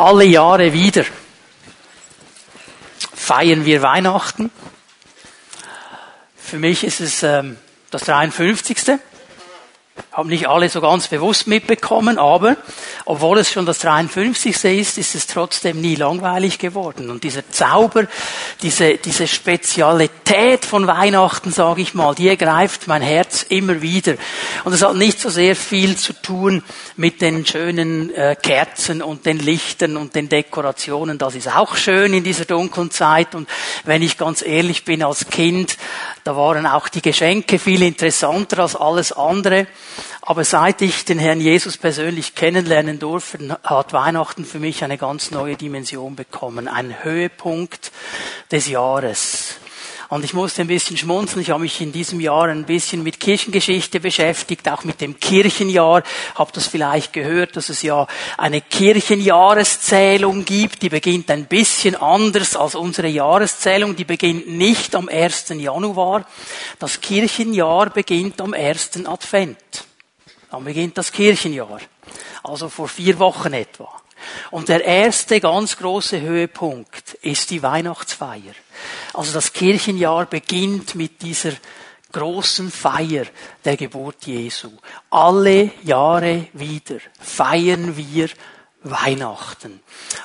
Alle Jahre wieder feiern wir Weihnachten. Für mich ist es ähm, das 53 haben nicht alle so ganz bewusst mitbekommen, aber obwohl es schon das 53. ist, ist es trotzdem nie langweilig geworden. Und dieser Zauber, diese, diese Spezialität von Weihnachten, sage ich mal, die ergreift mein Herz immer wieder. Und es hat nicht so sehr viel zu tun mit den schönen äh, Kerzen und den Lichtern und den Dekorationen. Das ist auch schön in dieser dunklen Zeit. Und wenn ich ganz ehrlich bin, als Kind, da waren auch die Geschenke viel interessanter als alles andere. Aber seit ich den Herrn Jesus persönlich kennenlernen durfte, hat Weihnachten für mich eine ganz neue Dimension bekommen. Ein Höhepunkt des Jahres. Und ich musste ein bisschen schmunzeln. Ich habe mich in diesem Jahr ein bisschen mit Kirchengeschichte beschäftigt, auch mit dem Kirchenjahr. Habt das vielleicht gehört, dass es ja eine Kirchenjahreszählung gibt. Die beginnt ein bisschen anders als unsere Jahreszählung. Die beginnt nicht am 1. Januar. Das Kirchenjahr beginnt am 1. Advent. Dann beginnt das Kirchenjahr. Also vor vier Wochen etwa. Und der erste ganz große Höhepunkt ist die Weihnachtsfeier. Also das Kirchenjahr beginnt mit dieser großen Feier der Geburt Jesu. Alle Jahre wieder feiern wir Weihnachten.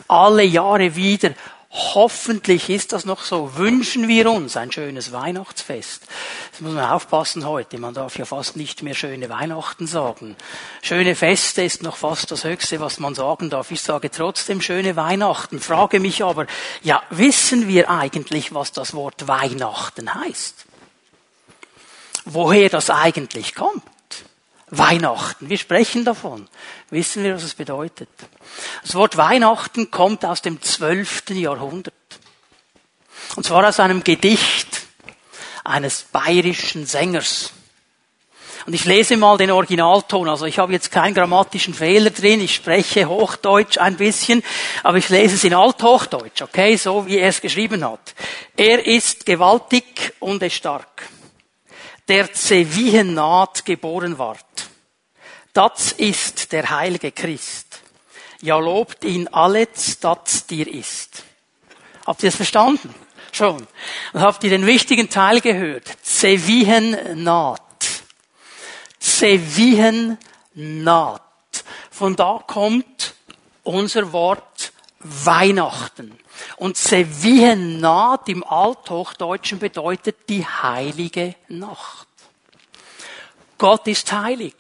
Alle Jahre wieder Hoffentlich ist das noch so. Wünschen wir uns ein schönes Weihnachtsfest. Das muss man aufpassen heute. Man darf ja fast nicht mehr schöne Weihnachten sagen. Schöne Feste ist noch fast das Höchste, was man sagen darf. Ich sage trotzdem schöne Weihnachten. Frage mich aber, ja, wissen wir eigentlich, was das Wort Weihnachten heißt? Woher das eigentlich kommt? Weihnachten. Wir sprechen davon. Wissen wir, was es bedeutet? Das Wort Weihnachten kommt aus dem 12. Jahrhundert. Und zwar aus einem Gedicht eines bayerischen Sängers. Und ich lese mal den Originalton. Also ich habe jetzt keinen grammatischen Fehler drin. Ich spreche Hochdeutsch ein bisschen, aber ich lese es in Althochdeutsch, okay? So wie er es geschrieben hat. Er ist gewaltig und er stark der Zewihennaht geboren ward. Das ist der heilige Christ. Ja, lobt ihn alles, das dir ist. Habt ihr es verstanden? Schon. Und habt ihr den wichtigen Teil gehört? Zewihennaht. Zewihennaht. Von da kommt unser Wort Weihnachten. Und Sevihennaht im Althochdeutschen bedeutet die heilige Nacht. Gott ist heilig.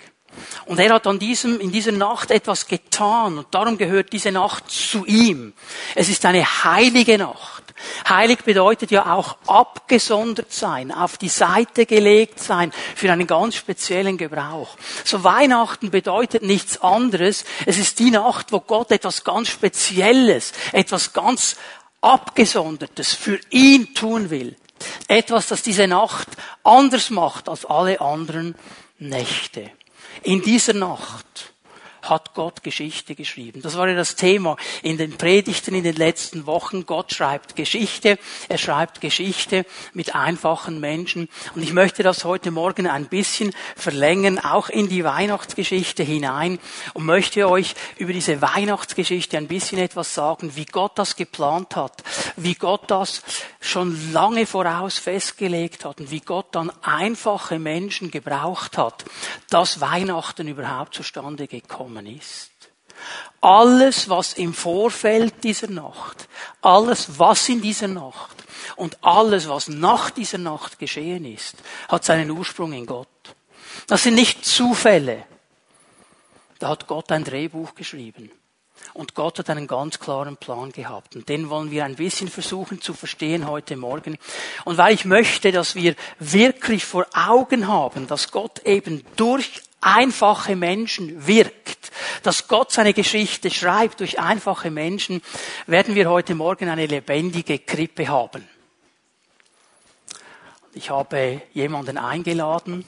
Und er hat an diesem, in dieser Nacht etwas getan und darum gehört diese Nacht zu ihm. Es ist eine heilige Nacht. Heilig bedeutet ja auch abgesondert sein, auf die Seite gelegt sein für einen ganz speziellen Gebrauch. So Weihnachten bedeutet nichts anderes. Es ist die Nacht, wo Gott etwas ganz Spezielles, etwas ganz Abgesondertes für ihn tun will. Etwas, das diese Nacht anders macht als alle anderen Nächte. In dieser Nacht hat Gott Geschichte geschrieben. Das war ja das Thema in den Predigten in den letzten Wochen. Gott schreibt Geschichte. Er schreibt Geschichte mit einfachen Menschen. Und ich möchte das heute Morgen ein bisschen verlängern, auch in die Weihnachtsgeschichte hinein und möchte euch über diese Weihnachtsgeschichte ein bisschen etwas sagen, wie Gott das geplant hat, wie Gott das schon lange voraus festgelegt hat und wie Gott dann einfache Menschen gebraucht hat, dass Weihnachten überhaupt zustande gekommen gekommen ist. Alles, was im Vorfeld dieser Nacht, alles, was in dieser Nacht und alles, was nach dieser Nacht geschehen ist, hat seinen Ursprung in Gott. Das sind nicht Zufälle. Da hat Gott ein Drehbuch geschrieben. Und Gott hat einen ganz klaren Plan gehabt. Und den wollen wir ein bisschen versuchen zu verstehen heute Morgen. Und weil ich möchte, dass wir wirklich vor Augen haben, dass Gott eben durch einfache Menschen wirkt, dass Gott seine Geschichte schreibt durch einfache Menschen, werden wir heute Morgen eine lebendige Krippe haben. Ich habe jemanden eingeladen,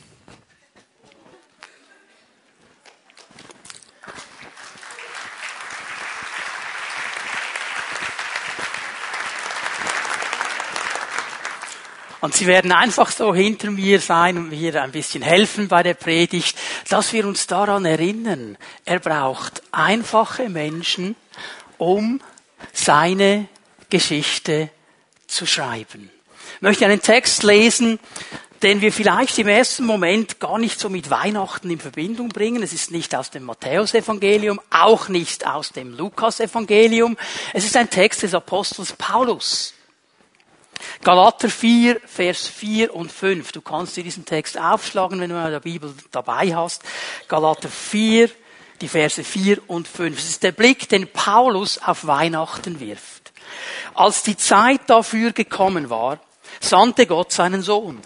Und sie werden einfach so hinter mir sein und mir ein bisschen helfen bei der Predigt, dass wir uns daran erinnern, er braucht einfache Menschen, um seine Geschichte zu schreiben. Ich möchte einen Text lesen, den wir vielleicht im ersten Moment gar nicht so mit Weihnachten in Verbindung bringen. Es ist nicht aus dem Matthäusevangelium, auch nicht aus dem Lukasevangelium. Es ist ein Text des Apostels Paulus. Galater 4, Vers 4 und 5. Du kannst dir diesen Text aufschlagen, wenn du eine Bibel dabei hast. Galater 4, die Verse 4 und 5. Es ist der Blick, den Paulus auf Weihnachten wirft. Als die Zeit dafür gekommen war, sandte Gott seinen Sohn.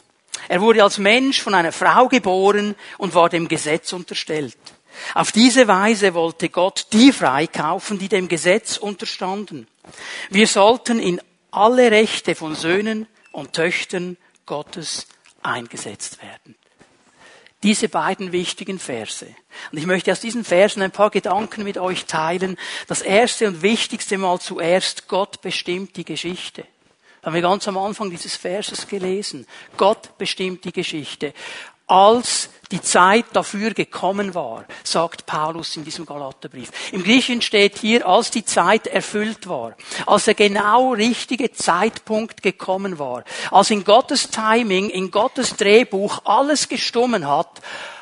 Er wurde als Mensch von einer Frau geboren und war dem Gesetz unterstellt. Auf diese Weise wollte Gott die freikaufen, die dem Gesetz unterstanden. Wir sollten in alle Rechte von Söhnen und Töchtern Gottes eingesetzt werden. Diese beiden wichtigen Verse. Und ich möchte aus diesen Versen ein paar Gedanken mit euch teilen. Das erste und wichtigste Mal zuerst, Gott bestimmt die Geschichte. Das haben wir ganz am Anfang dieses Verses gelesen. Gott bestimmt die Geschichte als die Zeit dafür gekommen war, sagt Paulus in diesem Galaterbrief. Im Griechischen steht hier, als die Zeit erfüllt war, als der genau richtige Zeitpunkt gekommen war, als in Gottes Timing, in Gottes Drehbuch alles gestummen hat,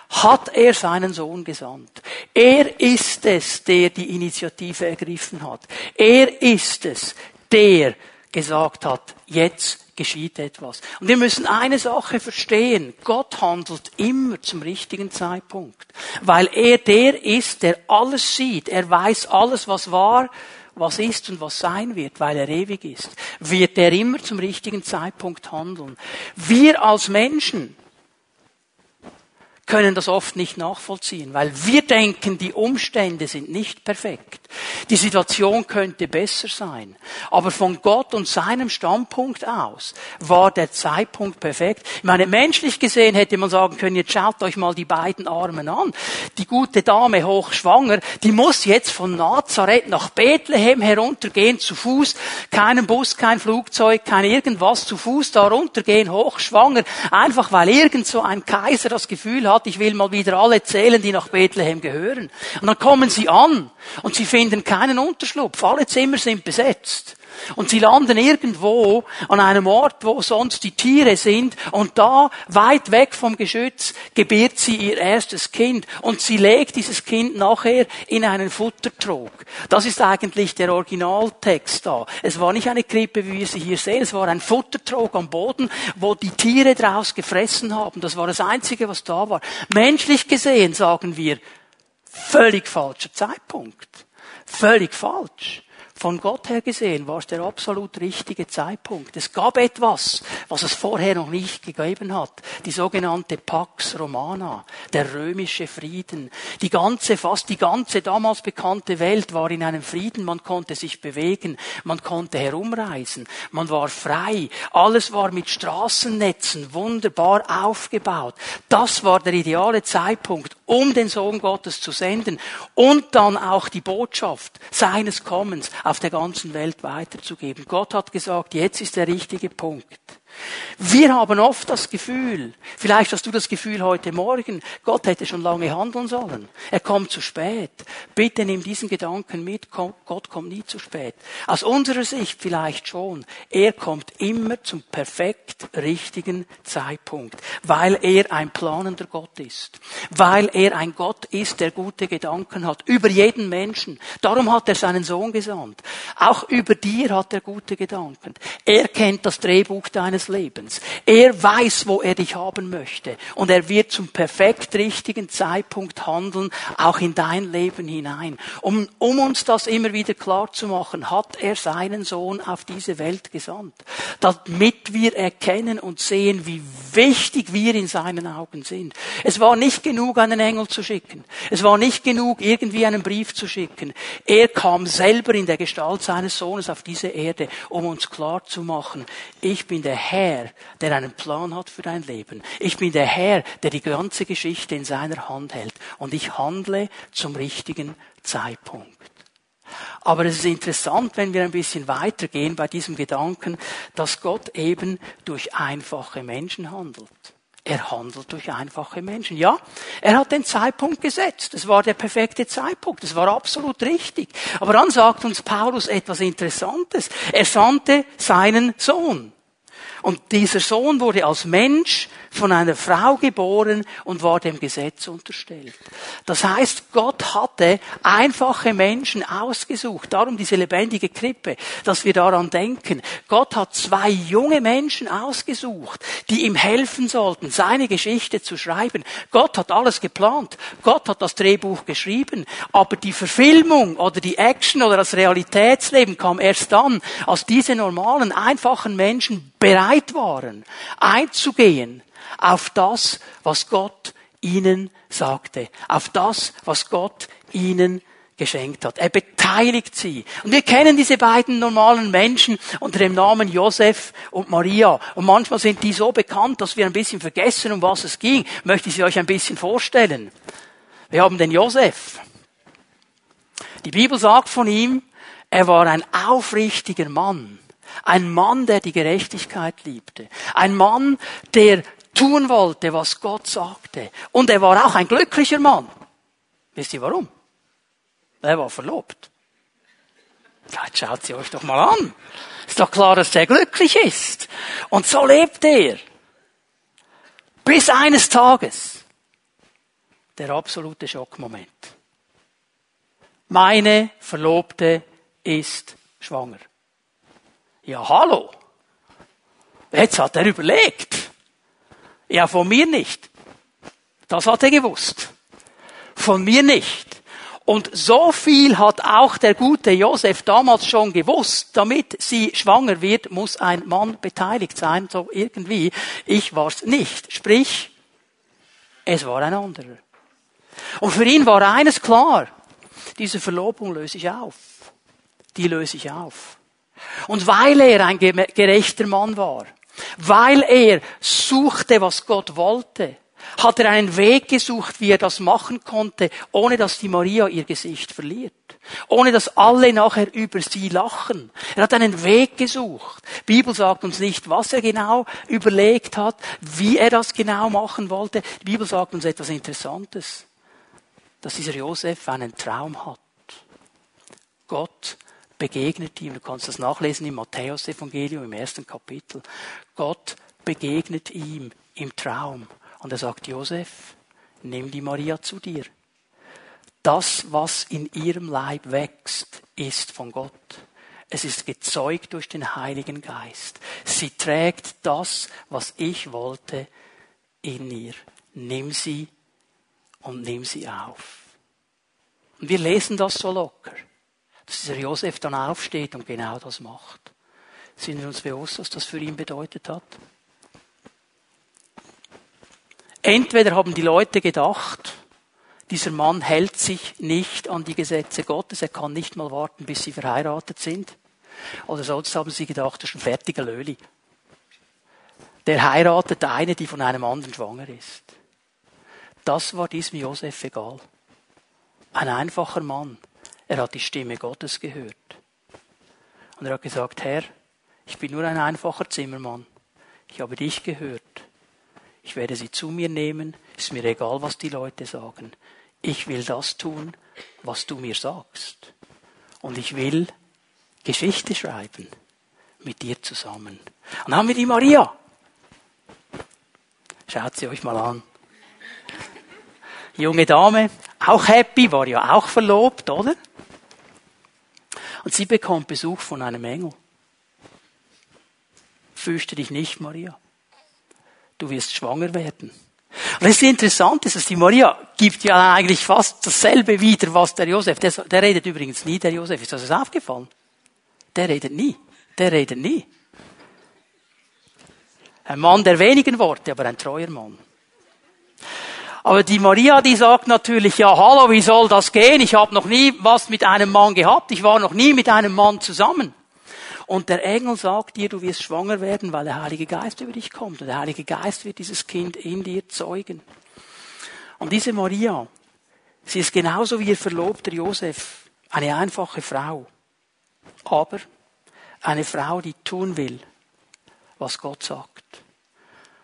hat er seinen Sohn gesandt. Er ist es, der die Initiative ergriffen hat. Er ist es, der gesagt hat, jetzt geschieht etwas. Und wir müssen eine Sache verstehen. Gott handelt immer zum richtigen Zeitpunkt. Weil er der ist, der alles sieht. Er weiß alles, was war, was ist und was sein wird, weil er ewig ist. Wird er immer zum richtigen Zeitpunkt handeln. Wir als Menschen, können das oft nicht nachvollziehen, weil wir denken, die Umstände sind nicht perfekt. Die Situation könnte besser sein. Aber von Gott und seinem Standpunkt aus war der Zeitpunkt perfekt. Ich meine, menschlich gesehen hätte man sagen können, jetzt schaut euch mal die beiden Armen an. Die gute Dame hochschwanger, die muss jetzt von Nazareth nach Bethlehem heruntergehen zu Fuß. Keinen Bus, kein Flugzeug, kein irgendwas zu Fuß da runtergehen, hochschwanger. Einfach weil irgend so ein Kaiser das Gefühl hat, ich will mal wieder alle zählen, die nach Bethlehem gehören. Und dann kommen sie an und sie finden keinen Unterschlupf. Alle Zimmer sind besetzt. Und sie landen irgendwo an einem Ort, wo sonst die Tiere sind. Und da, weit weg vom Geschütz, gebiert sie ihr erstes Kind. Und sie legt dieses Kind nachher in einen Futtertrog. Das ist eigentlich der Originaltext da. Es war nicht eine Krippe, wie wir sie hier sehen. Es war ein Futtertrog am Boden, wo die Tiere draus gefressen haben. Das war das Einzige, was da war. Menschlich gesehen, sagen wir, völlig falscher Zeitpunkt. Völlig falsch. Von Gott her gesehen war es der absolut richtige Zeitpunkt. Es gab etwas, was es vorher noch nicht gegeben hat. Die sogenannte Pax Romana, der römische Frieden. Die ganze, fast die ganze damals bekannte Welt war in einem Frieden. Man konnte sich bewegen, man konnte herumreisen, man war frei. Alles war mit Straßennetzen wunderbar aufgebaut. Das war der ideale Zeitpunkt, um den Sohn Gottes zu senden und dann auch die Botschaft seines Kommens auf der ganzen Welt weiterzugeben. Gott hat gesagt, jetzt ist der richtige Punkt. Wir haben oft das Gefühl, vielleicht hast du das Gefühl heute Morgen, Gott hätte schon lange handeln sollen. Er kommt zu spät. Bitte nimm diesen Gedanken mit, Gott kommt nie zu spät. Aus unserer Sicht vielleicht schon. Er kommt immer zum perfekt richtigen Zeitpunkt, weil er ein planender Gott ist. Weil er ein Gott ist, der gute Gedanken hat. Über jeden Menschen. Darum hat er seinen Sohn gesandt. Auch über dir hat er gute Gedanken. Er kennt das Drehbuch deines Lebens. Er weiß, wo er dich haben möchte. Und er wird zum perfekt richtigen Zeitpunkt handeln, auch in dein Leben hinein. Um, um uns das immer wieder klar zu machen, hat er seinen Sohn auf diese Welt gesandt. Damit wir erkennen und sehen, wie wichtig wir in seinen Augen sind. Es war nicht genug, einen Engel zu schicken. Es war nicht genug, irgendwie einen Brief zu schicken. Er kam selber in der Gestalt seines Sohnes auf diese Erde, um uns klar zu machen, ich bin der Herr, der einen Plan hat für dein Leben. Ich bin der Herr, der die ganze Geschichte in seiner Hand hält. Und ich handle zum richtigen Zeitpunkt. Aber es ist interessant, wenn wir ein bisschen weitergehen bei diesem Gedanken, dass Gott eben durch einfache Menschen handelt. Er handelt durch einfache Menschen. Ja, er hat den Zeitpunkt gesetzt. Es war der perfekte Zeitpunkt. Es war absolut richtig. Aber dann sagt uns Paulus etwas Interessantes. Er sandte seinen Sohn. Und dieser Sohn wurde als Mensch von einer Frau geboren und war dem Gesetz unterstellt. Das heißt, Gott hatte einfache Menschen ausgesucht. Darum diese lebendige Krippe, dass wir daran denken. Gott hat zwei junge Menschen ausgesucht, die ihm helfen sollten, seine Geschichte zu schreiben. Gott hat alles geplant. Gott hat das Drehbuch geschrieben. Aber die Verfilmung oder die Action oder das Realitätsleben kam erst dann, als diese normalen, einfachen Menschen bereit waren, einzugehen auf das, was Gott ihnen sagte, auf das, was Gott ihnen geschenkt hat. Er beteiligt sie. Und wir kennen diese beiden normalen Menschen unter dem Namen Josef und Maria. Und manchmal sind die so bekannt, dass wir ein bisschen vergessen, um was es ging. Möchte ich sie euch ein bisschen vorstellen. Wir haben den Josef. Die Bibel sagt von ihm, er war ein aufrichtiger Mann. Ein Mann, der die Gerechtigkeit liebte. Ein Mann, der tun wollte, was Gott sagte. Und er war auch ein glücklicher Mann. Wisst ihr warum? Er war verlobt. Jetzt schaut sie euch doch mal an. Ist doch klar, dass er glücklich ist. Und so lebt er. Bis eines Tages. Der absolute Schockmoment. Meine Verlobte ist schwanger. Ja, hallo. Jetzt hat er überlegt. Ja, von mir nicht. Das hat er gewusst. Von mir nicht. Und so viel hat auch der gute Josef damals schon gewusst. Damit sie schwanger wird, muss ein Mann beteiligt sein, so irgendwie. Ich war's nicht. Sprich, es war ein anderer. Und für ihn war eines klar. Diese Verlobung löse ich auf. Die löse ich auf. Und weil er ein gerechter Mann war, weil er suchte, was Gott wollte, hat er einen Weg gesucht, wie er das machen konnte, ohne dass die Maria ihr Gesicht verliert. Ohne dass alle nachher über sie lachen. Er hat einen Weg gesucht. Die Bibel sagt uns nicht, was er genau überlegt hat, wie er das genau machen wollte. Die Bibel sagt uns etwas Interessantes. Dass dieser Josef einen Traum hat. Gott begegnet ihm. Du kannst das nachlesen im Matthäus-Evangelium im ersten Kapitel. Gott begegnet ihm im Traum. Und er sagt, Josef, nimm die Maria zu dir. Das, was in ihrem Leib wächst, ist von Gott. Es ist gezeugt durch den Heiligen Geist. Sie trägt das, was ich wollte, in ihr. Nimm sie und nimm sie auf. Und wir lesen das so locker dass dieser Josef dann aufsteht und genau das macht. Sind wir uns bewusst, was das für ihn bedeutet hat? Entweder haben die Leute gedacht, dieser Mann hält sich nicht an die Gesetze Gottes, er kann nicht mal warten, bis sie verheiratet sind. Oder sonst haben sie gedacht, das ist ein fertiger Löli. Der heiratet eine, die von einem anderen schwanger ist. Das war diesem Josef egal. Ein einfacher Mann, er hat die Stimme Gottes gehört. Und er hat gesagt, Herr, ich bin nur ein einfacher Zimmermann. Ich habe dich gehört. Ich werde sie zu mir nehmen. Ist mir egal, was die Leute sagen. Ich will das tun, was du mir sagst. Und ich will Geschichte schreiben mit dir zusammen. Und dann haben wir die Maria. Schaut sie euch mal an. Junge Dame, auch happy, war ja auch verlobt, oder? Und sie bekommt Besuch von einem Engel. Fürchte dich nicht, Maria. Du wirst schwanger werden. Und das ist interessant, dass die Maria gibt ja eigentlich fast dasselbe wieder, was der Josef. Der, der redet übrigens nie, der Josef. Ist das aufgefallen? Der redet nie. Der redet nie. Ein Mann der wenigen Worte, aber ein treuer Mann. Aber die Maria, die sagt natürlich, ja, hallo, wie soll das gehen? Ich habe noch nie was mit einem Mann gehabt. Ich war noch nie mit einem Mann zusammen. Und der Engel sagt dir, du wirst schwanger werden, weil der Heilige Geist über dich kommt. Und der Heilige Geist wird dieses Kind in dir zeugen. Und diese Maria, sie ist genauso wie ihr Verlobter Josef, eine einfache Frau. Aber eine Frau, die tun will, was Gott sagt.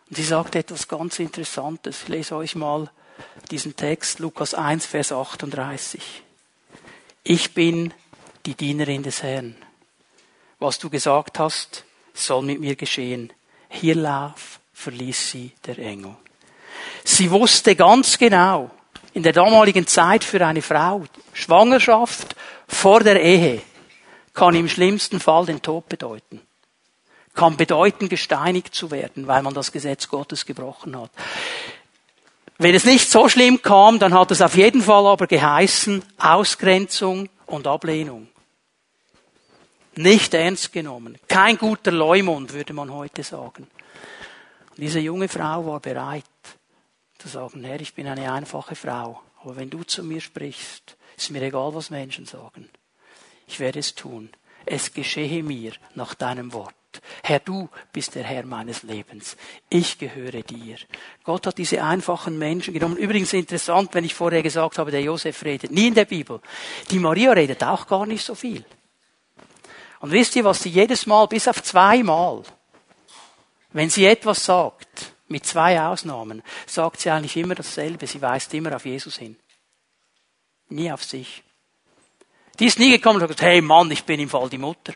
Und sie sagt etwas ganz Interessantes. Ich lese euch mal diesen Text, Lukas 1, Vers 38. Ich bin die Dienerin des Herrn. Was du gesagt hast, soll mit mir geschehen. Hier lauf, verließ sie der Engel. Sie wusste ganz genau, in der damaligen Zeit für eine Frau, Schwangerschaft vor der Ehe kann im schlimmsten Fall den Tod bedeuten. Kann bedeuten, gesteinigt zu werden, weil man das Gesetz Gottes gebrochen hat. Wenn es nicht so schlimm kam, dann hat es auf jeden Fall aber geheißen Ausgrenzung und Ablehnung. Nicht ernst genommen. Kein guter Leumund, würde man heute sagen. Und diese junge Frau war bereit zu sagen, Herr, ich bin eine einfache Frau, aber wenn du zu mir sprichst, ist mir egal, was Menschen sagen. Ich werde es tun. Es geschehe mir nach deinem Wort. Herr, du bist der Herr meines Lebens. Ich gehöre dir. Gott hat diese einfachen Menschen genommen. Übrigens interessant, wenn ich vorher gesagt habe, der Josef redet nie in der Bibel. Die Maria redet auch gar nicht so viel. Und wisst ihr, was sie jedes Mal, bis auf zweimal, wenn sie etwas sagt, mit zwei Ausnahmen, sagt sie eigentlich immer dasselbe. Sie weist immer auf Jesus hin. Nie auf sich. Die ist nie gekommen und sagt, hey Mann, ich bin im Fall die Mutter.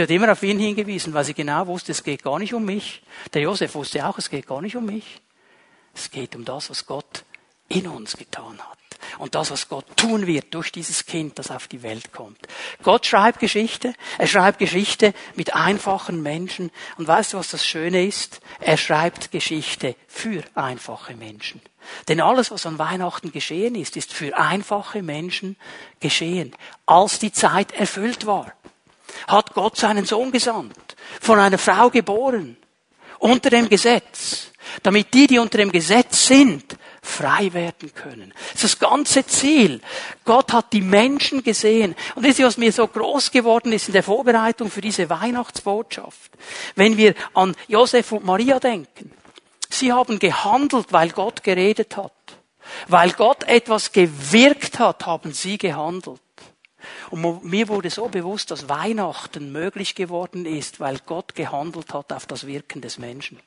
Sie hat immer auf ihn hingewiesen, weil sie genau wusste, es geht gar nicht um mich. Der Josef wusste auch, es geht gar nicht um mich. Es geht um das, was Gott in uns getan hat. Und das, was Gott tun wird durch dieses Kind, das auf die Welt kommt. Gott schreibt Geschichte. Er schreibt Geschichte mit einfachen Menschen. Und weißt du, was das Schöne ist? Er schreibt Geschichte für einfache Menschen. Denn alles, was an Weihnachten geschehen ist, ist für einfache Menschen geschehen. Als die Zeit erfüllt war, hat Gott seinen Sohn gesandt, von einer Frau geboren, unter dem Gesetz, damit die, die unter dem Gesetz sind, frei werden können. Das ist das ganze Ziel. Gott hat die Menschen gesehen. Und das ist, was mir so groß geworden ist in der Vorbereitung für diese Weihnachtsbotschaft. Wenn wir an Josef und Maria denken. Sie haben gehandelt, weil Gott geredet hat. Weil Gott etwas gewirkt hat, haben sie gehandelt. Und mir wurde so bewusst, dass Weihnachten möglich geworden ist, weil Gott gehandelt hat auf das Wirken des Menschen.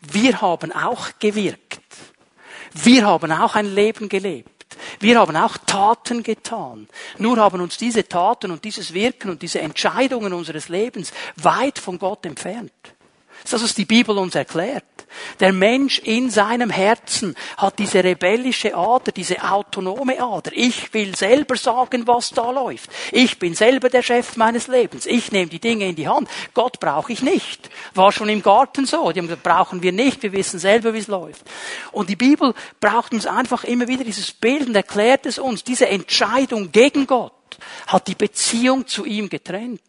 Wir haben auch gewirkt. Wir haben auch ein Leben gelebt. Wir haben auch Taten getan. Nur haben uns diese Taten und dieses Wirken und diese Entscheidungen unseres Lebens weit von Gott entfernt. Das ist, was die Bibel uns erklärt. Der Mensch in seinem Herzen hat diese rebellische Ader, diese autonome Ader. Ich will selber sagen, was da läuft. Ich bin selber der Chef meines Lebens. Ich nehme die Dinge in die Hand. Gott brauche ich nicht. War schon im Garten so. Die haben gesagt, brauchen wir nicht. Wir wissen selber, wie es läuft. Und die Bibel braucht uns einfach immer wieder dieses Bild und erklärt es uns. Diese Entscheidung gegen Gott hat die Beziehung zu ihm getrennt.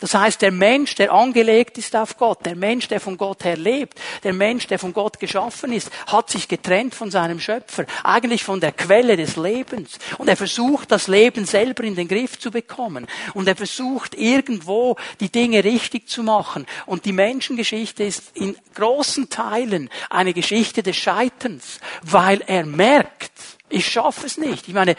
Das heißt, der Mensch, der angelegt ist auf Gott, der Mensch, der von Gott her lebt, der Mensch, der von Gott geschaffen ist, hat sich getrennt von seinem Schöpfer, eigentlich von der Quelle des Lebens. Und er versucht, das Leben selber in den Griff zu bekommen. Und er versucht, irgendwo die Dinge richtig zu machen. Und die Menschengeschichte ist in großen Teilen eine Geschichte des Scheiterns, weil er merkt, ich schaffe es nicht. Ich meine,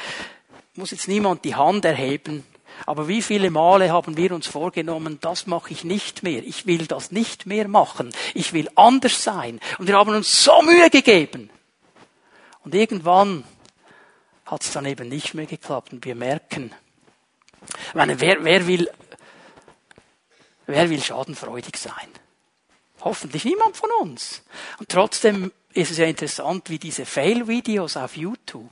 muss jetzt niemand die Hand erheben, aber wie viele Male haben wir uns vorgenommen, das mache ich nicht mehr. Ich will das nicht mehr machen. Ich will anders sein. Und wir haben uns so Mühe gegeben. Und irgendwann hat es dann eben nicht mehr geklappt. Und wir merken, meine, wer, wer will, wer will schadenfreudig sein? Hoffentlich niemand von uns. Und trotzdem ist es ja interessant, wie diese Fail-Videos auf YouTube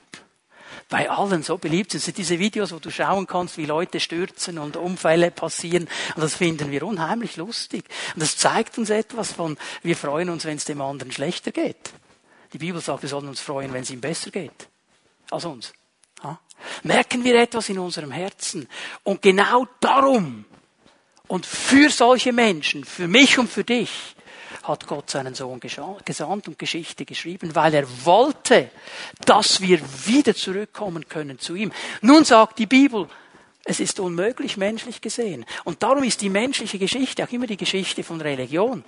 bei allen so beliebt sind. sind diese Videos, wo du schauen kannst, wie Leute stürzen und Unfälle passieren. Und das finden wir unheimlich lustig. Und das zeigt uns etwas von, wir freuen uns, wenn es dem anderen schlechter geht. Die Bibel sagt, wir sollen uns freuen, wenn es ihm besser geht. Als uns. Ja? Merken wir etwas in unserem Herzen. Und genau darum und für solche Menschen, für mich und für dich, hat Gott seinen Sohn gesandt und Geschichte geschrieben, weil er wollte, dass wir wieder zurückkommen können zu ihm. Nun sagt die Bibel, es ist unmöglich menschlich gesehen. Und darum ist die menschliche Geschichte auch immer die Geschichte von Religion.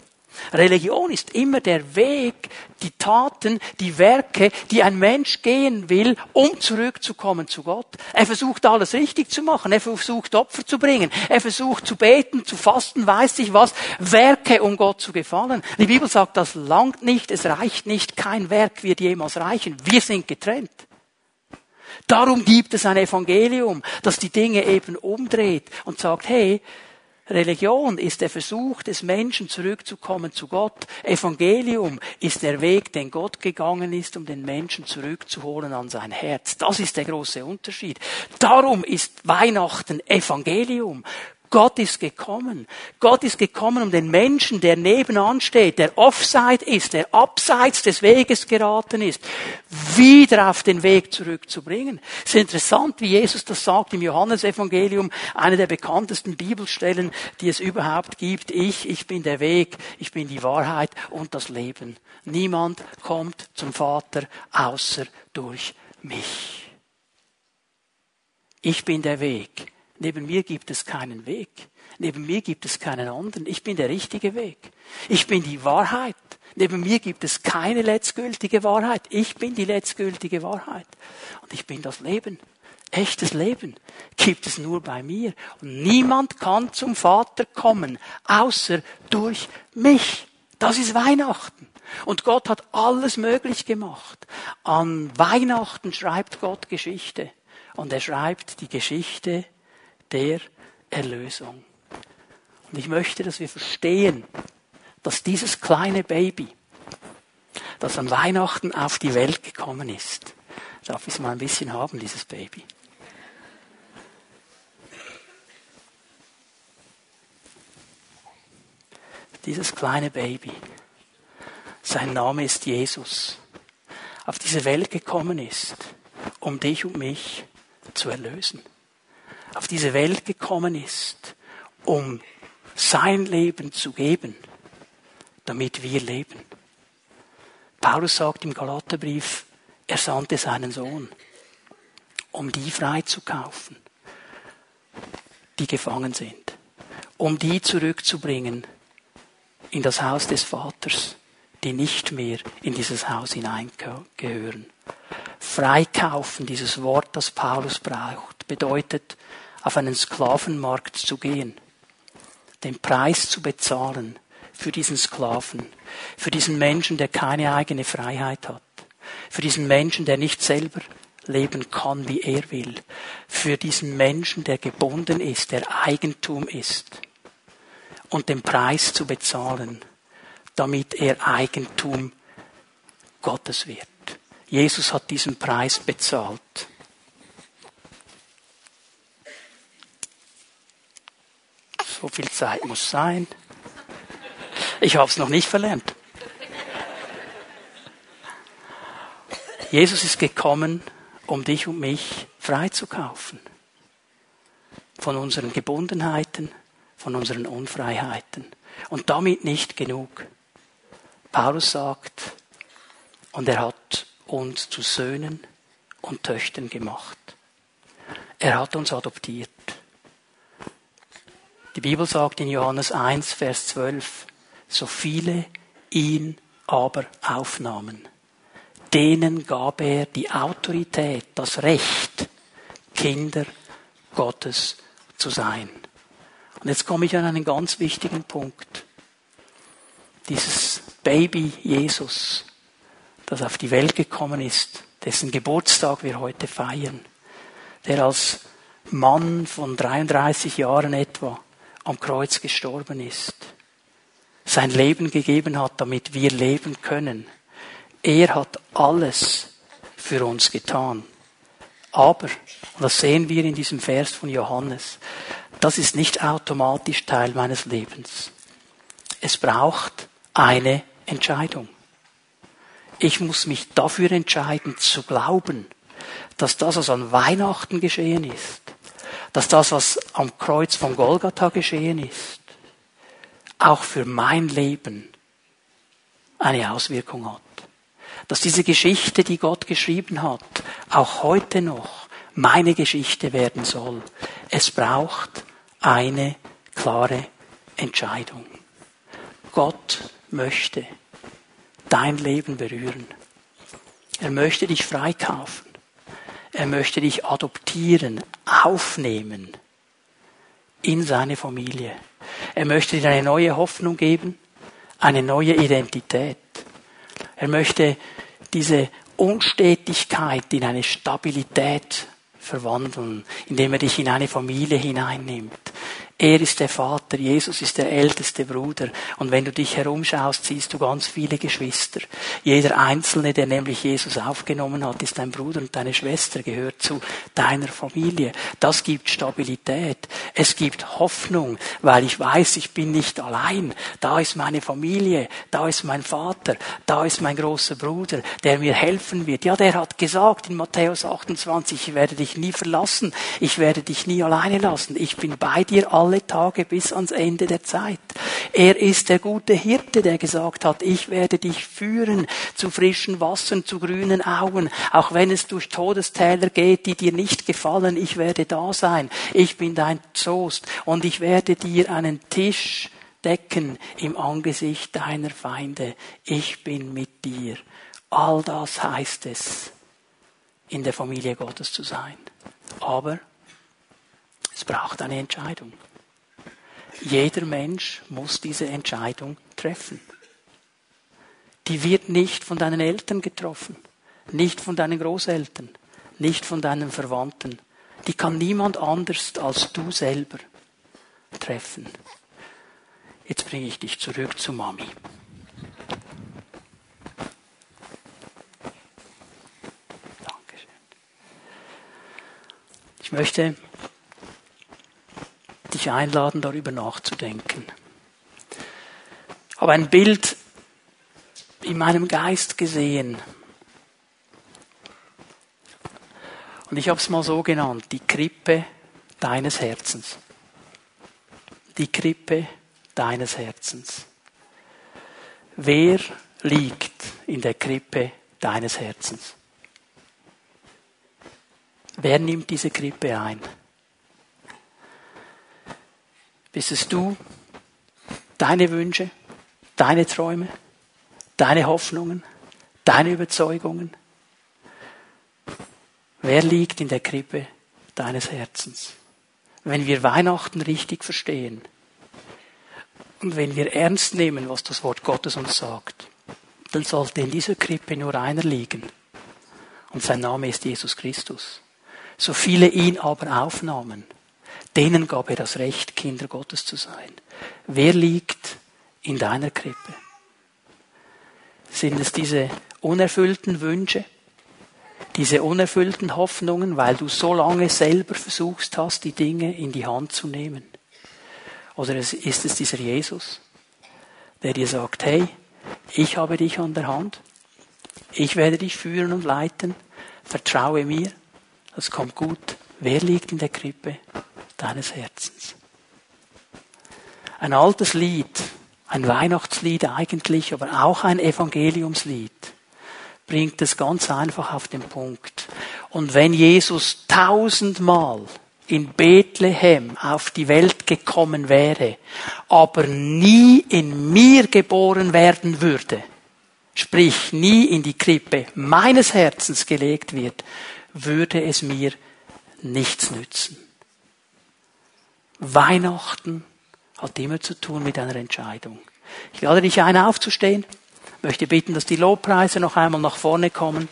Religion ist immer der Weg, die Taten, die Werke, die ein Mensch gehen will, um zurückzukommen zu Gott. Er versucht alles richtig zu machen. Er versucht Opfer zu bringen. Er versucht zu beten, zu fasten, weiß ich was. Werke, um Gott zu gefallen. Die Bibel sagt, das langt nicht, es reicht nicht. Kein Werk wird jemals reichen. Wir sind getrennt. Darum gibt es ein Evangelium, das die Dinge eben umdreht und sagt, hey, Religion ist der Versuch des Menschen zurückzukommen zu Gott. Evangelium ist der Weg, den Gott gegangen ist, um den Menschen zurückzuholen an sein Herz. Das ist der große Unterschied. Darum ist Weihnachten Evangelium. Gott ist gekommen. Gott ist gekommen, um den Menschen, der nebenan steht, der offside ist, der abseits des Weges geraten ist, wieder auf den Weg zurückzubringen. Es ist interessant, wie Jesus das sagt im Johannesevangelium, eine der bekanntesten Bibelstellen, die es überhaupt gibt. Ich, ich bin der Weg, ich bin die Wahrheit und das Leben. Niemand kommt zum Vater außer durch mich. Ich bin der Weg. Neben mir gibt es keinen Weg. Neben mir gibt es keinen anderen. Ich bin der richtige Weg. Ich bin die Wahrheit. Neben mir gibt es keine letztgültige Wahrheit. Ich bin die letztgültige Wahrheit. Und ich bin das Leben. Echtes Leben gibt es nur bei mir. Und niemand kann zum Vater kommen, außer durch mich. Das ist Weihnachten. Und Gott hat alles möglich gemacht. An Weihnachten schreibt Gott Geschichte. Und er schreibt die Geschichte der Erlösung. Und ich möchte, dass wir verstehen, dass dieses kleine Baby, das an Weihnachten auf die Welt gekommen ist, darf ich es mal ein bisschen haben, dieses Baby. Dieses kleine Baby, sein Name ist Jesus, auf diese Welt gekommen ist, um dich und mich zu erlösen auf diese Welt gekommen ist, um sein Leben zu geben, damit wir leben. Paulus sagt im Galaterbrief, er sandte seinen Sohn, um die freizukaufen, die gefangen sind, um die zurückzubringen in das Haus des Vaters, die nicht mehr in dieses Haus hineingehören. Freikaufen, dieses Wort, das Paulus braucht, bedeutet, auf einen Sklavenmarkt zu gehen, den Preis zu bezahlen für diesen Sklaven, für diesen Menschen, der keine eigene Freiheit hat, für diesen Menschen, der nicht selber leben kann, wie er will, für diesen Menschen, der gebunden ist, der Eigentum ist, und den Preis zu bezahlen, damit er Eigentum Gottes wird. Jesus hat diesen Preis bezahlt. So viel Zeit muss sein. Ich habe es noch nicht verlernt. Jesus ist gekommen, um dich und mich freizukaufen. Von unseren Gebundenheiten, von unseren Unfreiheiten. Und damit nicht genug. Paulus sagt, und er hat uns zu Söhnen und Töchtern gemacht. Er hat uns adoptiert. Die Bibel sagt in Johannes 1, Vers 12, so viele ihn aber aufnahmen, denen gab er die Autorität, das Recht, Kinder Gottes zu sein. Und jetzt komme ich an einen ganz wichtigen Punkt. Dieses Baby Jesus, das auf die Welt gekommen ist, dessen Geburtstag wir heute feiern, der als Mann von 33 Jahren etwa am Kreuz gestorben ist, sein Leben gegeben hat, damit wir leben können. Er hat alles für uns getan. Aber, und das sehen wir in diesem Vers von Johannes, das ist nicht automatisch Teil meines Lebens. Es braucht eine Entscheidung. Ich muss mich dafür entscheiden, zu glauben, dass das, was an Weihnachten geschehen ist, dass das, was am Kreuz von Golgatha geschehen ist, auch für mein Leben eine Auswirkung hat. Dass diese Geschichte, die Gott geschrieben hat, auch heute noch meine Geschichte werden soll. Es braucht eine klare Entscheidung. Gott möchte dein Leben berühren. Er möchte dich freikaufen. Er möchte dich adoptieren, aufnehmen in seine Familie. Er möchte dir eine neue Hoffnung geben, eine neue Identität. Er möchte diese Unstetigkeit in eine Stabilität verwandeln, indem er dich in eine Familie hineinnimmt. Er ist der Vater, Jesus ist der älteste Bruder. Und wenn du dich herumschaust, siehst du ganz viele Geschwister. Jeder Einzelne, der nämlich Jesus aufgenommen hat, ist dein Bruder und deine Schwester, gehört zu deiner Familie. Das gibt Stabilität. Es gibt Hoffnung, weil ich weiß, ich bin nicht allein. Da ist meine Familie, da ist mein Vater, da ist mein großer Bruder, der mir helfen wird. Ja, der hat gesagt in Matthäus 28, ich werde dich nie verlassen, ich werde dich nie alleine lassen, ich bin bei dir alle alle Tage bis ans Ende der Zeit. Er ist der gute Hirte, der gesagt hat, ich werde dich führen zu frischen Wassern, zu grünen Augen, auch wenn es durch Todestäler geht, die dir nicht gefallen, ich werde da sein. Ich bin dein Zost und ich werde dir einen Tisch decken im Angesicht deiner Feinde. Ich bin mit dir. All das heißt es, in der Familie Gottes zu sein. Aber es braucht eine Entscheidung. Jeder Mensch muss diese Entscheidung treffen. Die wird nicht von deinen Eltern getroffen, nicht von deinen Großeltern, nicht von deinen Verwandten. Die kann niemand anders als du selber treffen. Jetzt bringe ich dich zurück zu Mami. Dankeschön. Ich möchte dich einladen, darüber nachzudenken. Aber ein Bild in meinem Geist gesehen. Und ich habe es mal so genannt, die Krippe deines Herzens. Die Krippe deines Herzens. Wer liegt in der Krippe deines Herzens? Wer nimmt diese Krippe ein? Bist es du, deine Wünsche, deine Träume, deine Hoffnungen, deine Überzeugungen? Wer liegt in der Krippe deines Herzens? Wenn wir Weihnachten richtig verstehen und wenn wir ernst nehmen, was das Wort Gottes uns sagt, dann sollte in dieser Krippe nur einer liegen. Und sein Name ist Jesus Christus. So viele ihn aber aufnahmen, Denen gab er das Recht, Kinder Gottes zu sein. Wer liegt in deiner Krippe? Sind es diese unerfüllten Wünsche, diese unerfüllten Hoffnungen, weil du so lange selber versuchst hast, die Dinge in die Hand zu nehmen? Oder ist es dieser Jesus, der dir sagt, hey, ich habe dich an der Hand, ich werde dich führen und leiten, vertraue mir, das kommt gut. Wer liegt in der Krippe? deines Herzens. Ein altes Lied, ein Weihnachtslied eigentlich, aber auch ein Evangeliumslied, bringt es ganz einfach auf den Punkt. Und wenn Jesus tausendmal in Bethlehem auf die Welt gekommen wäre, aber nie in mir geboren werden würde, sprich nie in die Krippe meines Herzens gelegt wird, würde es mir nichts nützen. Weihnachten hat immer zu tun mit einer Entscheidung. Ich lade dich ein, aufzustehen. Ich möchte bitten, dass die Lobpreise noch einmal nach vorne kommen.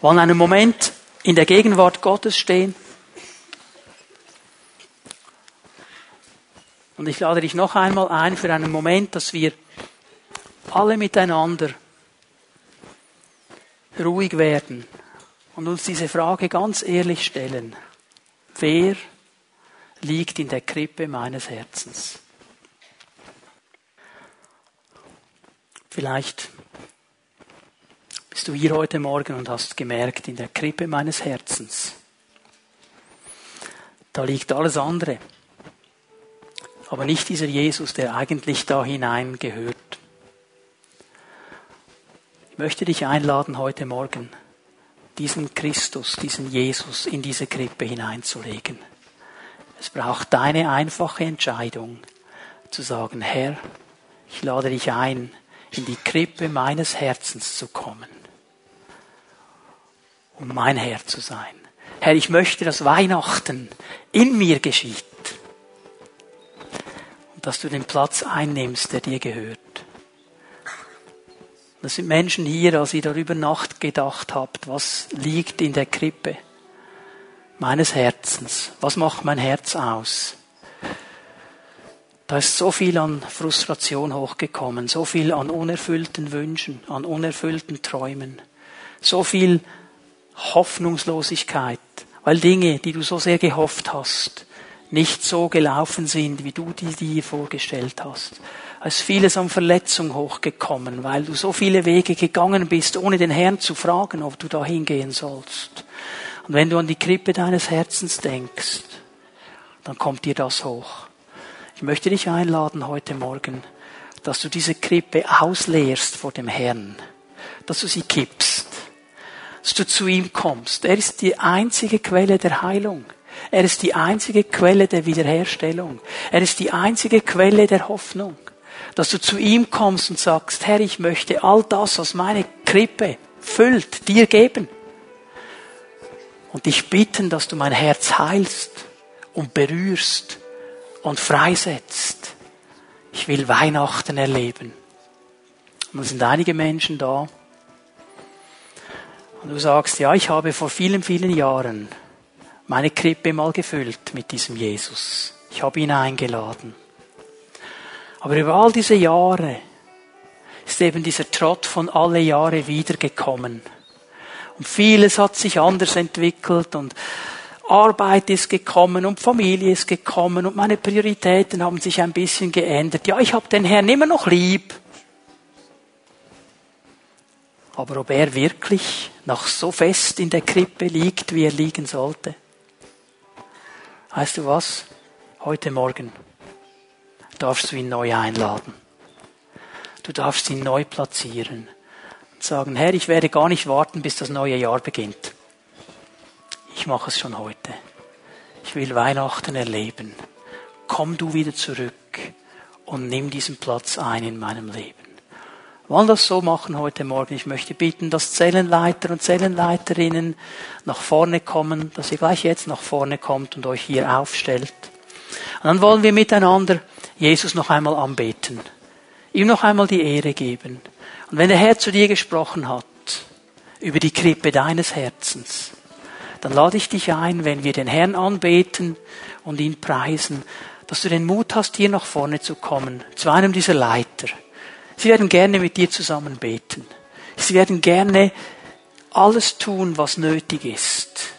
Wir wollen einen Moment in der Gegenwart Gottes stehen. Und ich lade dich noch einmal ein für einen Moment, dass wir alle miteinander ruhig werden und uns diese Frage ganz ehrlich stellen. Wer liegt in der Krippe meines Herzens. Vielleicht bist du hier heute Morgen und hast gemerkt, in der Krippe meines Herzens, da liegt alles andere. Aber nicht dieser Jesus, der eigentlich da hinein gehört. Ich möchte dich einladen, heute Morgen diesen Christus, diesen Jesus in diese Krippe hineinzulegen. Es braucht deine einfache Entscheidung zu sagen, Herr, Ich lade dich ein, in die Krippe meines Herzens zu kommen, um mein Herr zu sein. Herr, ich möchte, dass Weihnachten in mir geschieht und dass du den Platz einnimmst, der dir gehört. Das sind Menschen hier, als ihr darüber nachgedacht habt, was liegt in der Krippe meines Herzens, was macht mein Herz aus. Da ist so viel an Frustration hochgekommen, so viel an unerfüllten Wünschen, an unerfüllten Träumen, so viel Hoffnungslosigkeit, weil Dinge, die du so sehr gehofft hast, nicht so gelaufen sind, wie du die dir vorgestellt hast. Es ist vieles an Verletzung hochgekommen, weil du so viele Wege gegangen bist, ohne den Herrn zu fragen, ob du da hingehen sollst. Und wenn du an die Krippe deines Herzens denkst, dann kommt dir das hoch. Ich möchte dich einladen heute Morgen, dass du diese Krippe ausleerst vor dem Herrn, dass du sie kippst, dass du zu ihm kommst. Er ist die einzige Quelle der Heilung. Er ist die einzige Quelle der Wiederherstellung. Er ist die einzige Quelle der Hoffnung. Dass du zu ihm kommst und sagst, Herr, ich möchte all das, was meine Krippe füllt, dir geben. Und dich bitten, dass du mein Herz heilst und berührst und freisetzt. Ich will Weihnachten erleben. Und es sind einige Menschen da. Und du sagst, ja, ich habe vor vielen, vielen Jahren meine Krippe mal gefüllt mit diesem Jesus. Ich habe ihn eingeladen. Aber über all diese Jahre ist eben dieser Trott von alle Jahre wiedergekommen. Und vieles hat sich anders entwickelt und Arbeit ist gekommen und Familie ist gekommen und meine Prioritäten haben sich ein bisschen geändert. Ja, ich habe den Herrn immer noch lieb. Aber ob er wirklich noch so fest in der Krippe liegt, wie er liegen sollte? Weißt du was? Heute Morgen darfst du ihn neu einladen. Du darfst ihn neu platzieren und sagen, Herr, ich werde gar nicht warten, bis das neue Jahr beginnt. Ich mache es schon heute. Ich will Weihnachten erleben. Komm du wieder zurück und nimm diesen Platz ein in meinem Leben. Wir wollen das so machen heute Morgen. Ich möchte bitten, dass Zellenleiter und Zellenleiterinnen nach vorne kommen, dass ihr gleich jetzt nach vorne kommt und euch hier aufstellt. Und dann wollen wir miteinander Jesus noch einmal anbeten. Ihm noch einmal die Ehre geben. Und wenn der Herr zu dir gesprochen hat, über die Krippe deines Herzens, dann lade ich dich ein, wenn wir den Herrn anbeten und ihn preisen, dass du den Mut hast, hier nach vorne zu kommen, zu einem dieser Leiter. Sie werden gerne mit dir zusammen beten. Sie werden gerne alles tun, was nötig ist,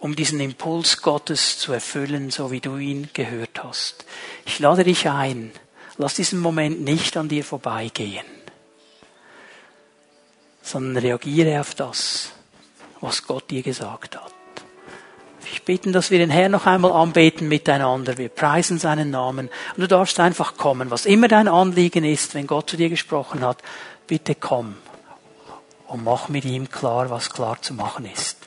um diesen Impuls Gottes zu erfüllen, so wie du ihn gehört hast. Ich lade dich ein, lass diesen Moment nicht an dir vorbeigehen, sondern reagiere auf das, was Gott dir gesagt hat. Ich bitte, dass wir den Herrn noch einmal anbeten miteinander. Wir preisen seinen Namen. Und du darfst einfach kommen. Was immer dein Anliegen ist, wenn Gott zu dir gesprochen hat, bitte komm und mach mit ihm klar, was klar zu machen ist.